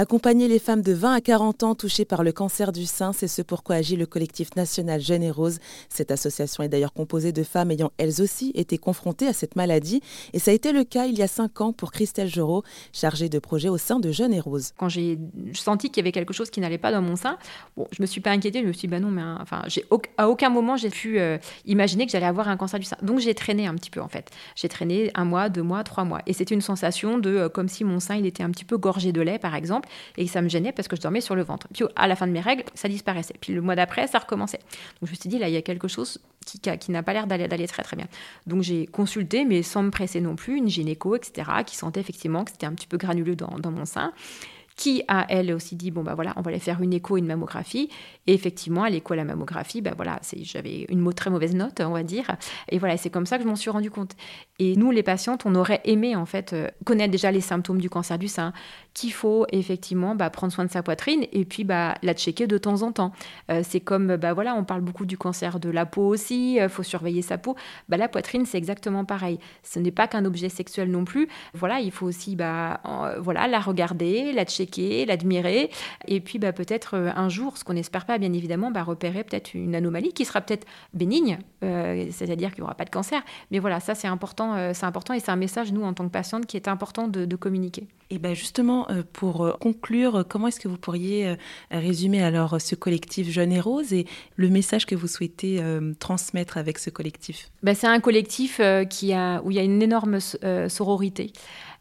Accompagner les femmes de 20 à 40 ans touchées par le cancer du sein, c'est ce pourquoi agit le collectif national Jeune et Rose. Cette association est d'ailleurs composée de femmes ayant elles aussi été confrontées à cette maladie. Et ça a été le cas il y a 5 ans pour Christelle Jorot, chargée de projet au sein de Jeune et Rose. Quand j'ai senti qu'il y avait quelque chose qui n'allait pas dans mon sein, bon, je me suis pas inquiétée, je me suis dit, bah non, mais enfin, à aucun moment j'ai pu euh, imaginer que j'allais avoir un cancer du sein. Donc j'ai traîné un petit peu en fait. J'ai traîné un mois, deux mois, trois mois. Et c'était une sensation de euh, comme si mon sein il était un petit peu gorgé de lait par exemple et ça me gênait parce que je dormais sur le ventre. Puis à la fin de mes règles, ça disparaissait. Puis le mois d'après, ça recommençait. Donc je me suis dit, là, il y a quelque chose qui, qui n'a pas l'air d'aller très très bien. Donc j'ai consulté, mais sans me presser non plus, une gynéco, etc., qui sentait effectivement que c'était un petit peu granuleux dans, dans mon sein qui a elle aussi dit bon bah voilà on va aller faire une écho une mammographie. Et effectivement à l'écho à la mammographie bah voilà j'avais une très mauvaise note on va dire. Et voilà c'est comme ça que je m'en suis rendu compte. Et nous les patientes on aurait aimé en fait euh, connaître déjà les symptômes du cancer du sein qu'il faut effectivement bah, prendre soin de sa poitrine et puis bah la checker de temps en temps. Euh, c'est comme bah voilà on parle beaucoup du cancer de la peau aussi euh, faut surveiller sa peau. Bah la poitrine c'est exactement pareil. Ce n'est pas qu'un objet sexuel non plus. Voilà il faut aussi bah voilà la regarder la checker l'admirer, et puis bah, peut-être euh, un jour, ce qu'on n'espère pas bien évidemment, bah, repérer peut-être une anomalie qui sera peut-être bénigne, euh, c'est-à-dire qu'il n'y aura pas de cancer. Mais voilà, ça c'est important, euh, c'est important et c'est un message, nous, en tant que patiente, qui est important de, communiquer. Et bien justement, pour conclure, comment est-ce que vous pourriez résumer alors ce collectif Jeune et Rose et le message que vous souhaitez transmettre avec ce collectif? Ben, C'est un collectif qui a, où il y a une énorme sororité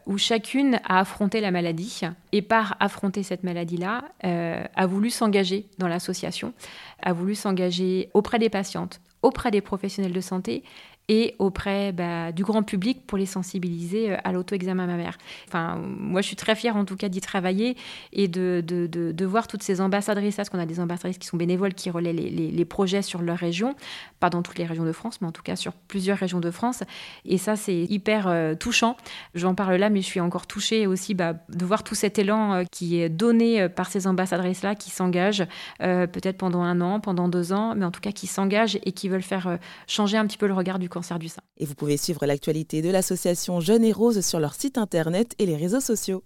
où chacune a affronté la maladie et par affronter cette maladie-là, euh, a voulu s'engager dans l'association, a voulu s'engager auprès des patientes, auprès des professionnels de santé et auprès bah, du grand public pour les sensibiliser euh, à l'auto-examen mammaire. Enfin, moi, je suis très fière en tout cas d'y travailler et de, de, de, voir toutes ces ambassadrices, parce qu'on a des ambassadrices qui sont bénévoles, qui relaient les, les, projets sur leur région, pas dans toutes les régions de France, mais en tout cas sur plusieurs régions de France. Et ça, c'est hyper euh, touchant. J'en parle là, mais je suis encore touchée aussi bah, de voir tout cet élan euh, qui est donné par ces ambassadrices-là, qui s'engagent peut-être pendant un an, pendant deux ans, mais en tout cas qui s'engagent et qui veulent faire changer un petit peu le regard du Et vous pouvez suivre l'actualité de l'association Jeunes et Roses sur leur site internet et les réseaux sociaux.